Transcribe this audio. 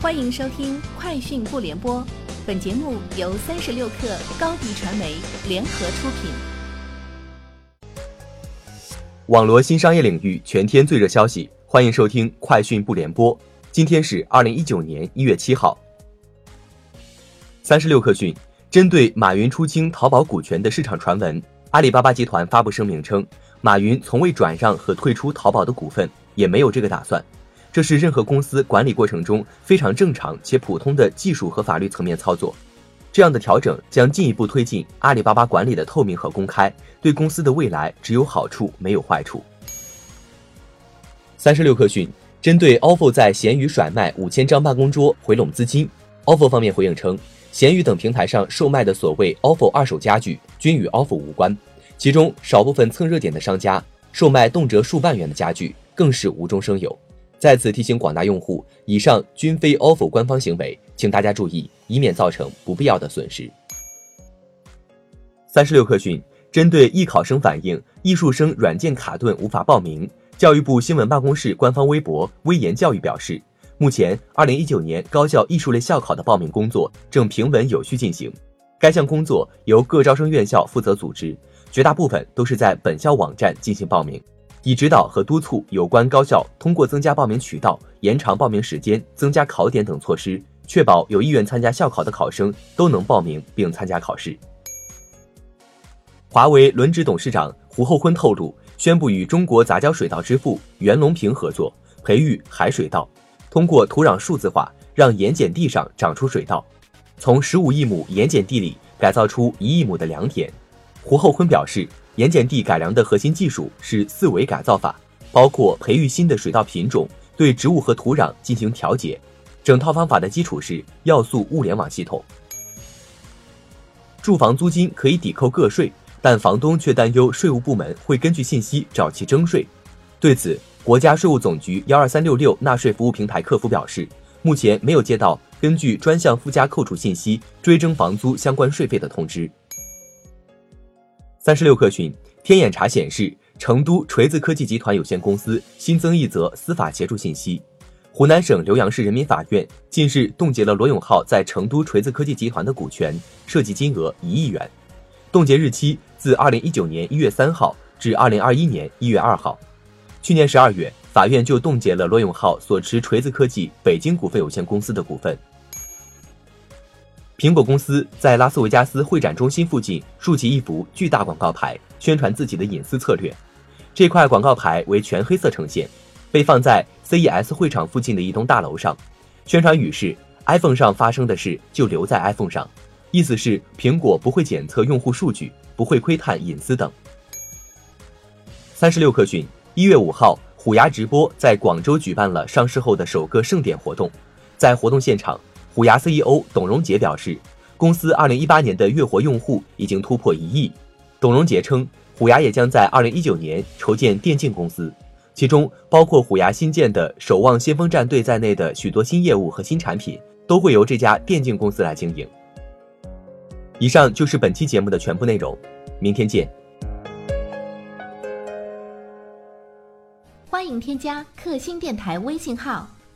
欢迎收听《快讯不联播》，本节目由三十六克高低传媒联合出品。网罗新商业领域全天最热消息，欢迎收听《快讯不联播》。今天是二零一九年一月七号。三十六克讯，针对马云出清淘宝股权的市场传闻，阿里巴巴集团发布声明称，马云从未转让和退出淘宝的股份，也没有这个打算。这是任何公司管理过程中非常正常且普通的技术和法律层面操作。这样的调整将进一步推进阿里巴巴管理的透明和公开，对公司的未来只有好处没有坏处。三十六氪讯，针对 OFO 在闲鱼甩卖五千张办公桌回笼资金，OFO 方面回应称，闲鱼等平台上售卖的所谓 OFO 二手家具均与 OFO 无关，其中少部分蹭热点的商家售卖动辄数万元的家具更是无中生有。再次提醒广大用户，以上均非 OFO 官方行为，请大家注意，以免造成不必要的损失。三十六氪讯，针对艺考生反映艺术生软件卡顿无法报名，教育部新闻办公室官方微博“微言教育”表示，目前二零一九年高校艺术类校考的报名工作正平稳有序进行，该项工作由各招生院校负责组织，绝大部分都是在本校网站进行报名。以指导和督促有关高校通过增加报名渠道、延长报名时间、增加考点等措施，确保有意愿参加校考的考生都能报名并参加考试。华为轮值董事长胡厚昆透露，宣布与中国杂交水稻之父袁隆平合作，培育海水稻，通过土壤数字化，让盐碱地上长出水稻，从十五亿亩盐碱地里改造出一亿亩的良田。胡厚昆表示。盐碱地改良的核心技术是四维改造法，包括培育新的水稻品种，对植物和土壤进行调节。整套方法的基础是要素物联网系统。住房租金可以抵扣个税，但房东却担忧税务部门会根据信息找其征税。对此，国家税务总局幺二三六六纳税服务平台客服表示，目前没有接到根据专项附加扣除信息追征房租相关税费的通知。三十六氪讯，天眼查显示，成都锤子科技集团有限公司新增一则司法协助信息：湖南省浏阳市人民法院近日冻结了罗永浩在成都锤子科技集团的股权，涉及金额一亿元，冻结日期自二零一九年一月三号至二零二一年一月二号。去年十二月，法院就冻结了罗永浩所持锤子科技北京股份有限公司的股份。苹果公司在拉斯维加斯会展中心附近竖起一幅巨大广告牌，宣传自己的隐私策略。这块广告牌为全黑色呈现，被放在 CES 会场附近的一栋大楼上。宣传语是：“iPhone 上发生的事就留在 iPhone 上。”意思是苹果不会检测用户数据，不会窥探隐私等。三十六氪讯，一月五号，虎牙直播在广州举办了上市后的首个盛典活动，在活动现场。虎牙 CEO 董荣杰表示，公司2018年的月活用户已经突破一亿。董荣杰称，虎牙也将在2019年筹建电竞公司，其中包括虎牙新建的守望先锋战队在内的许多新业务和新产品，都会由这家电竞公司来经营。以上就是本期节目的全部内容，明天见。欢迎添加克星电台微信号。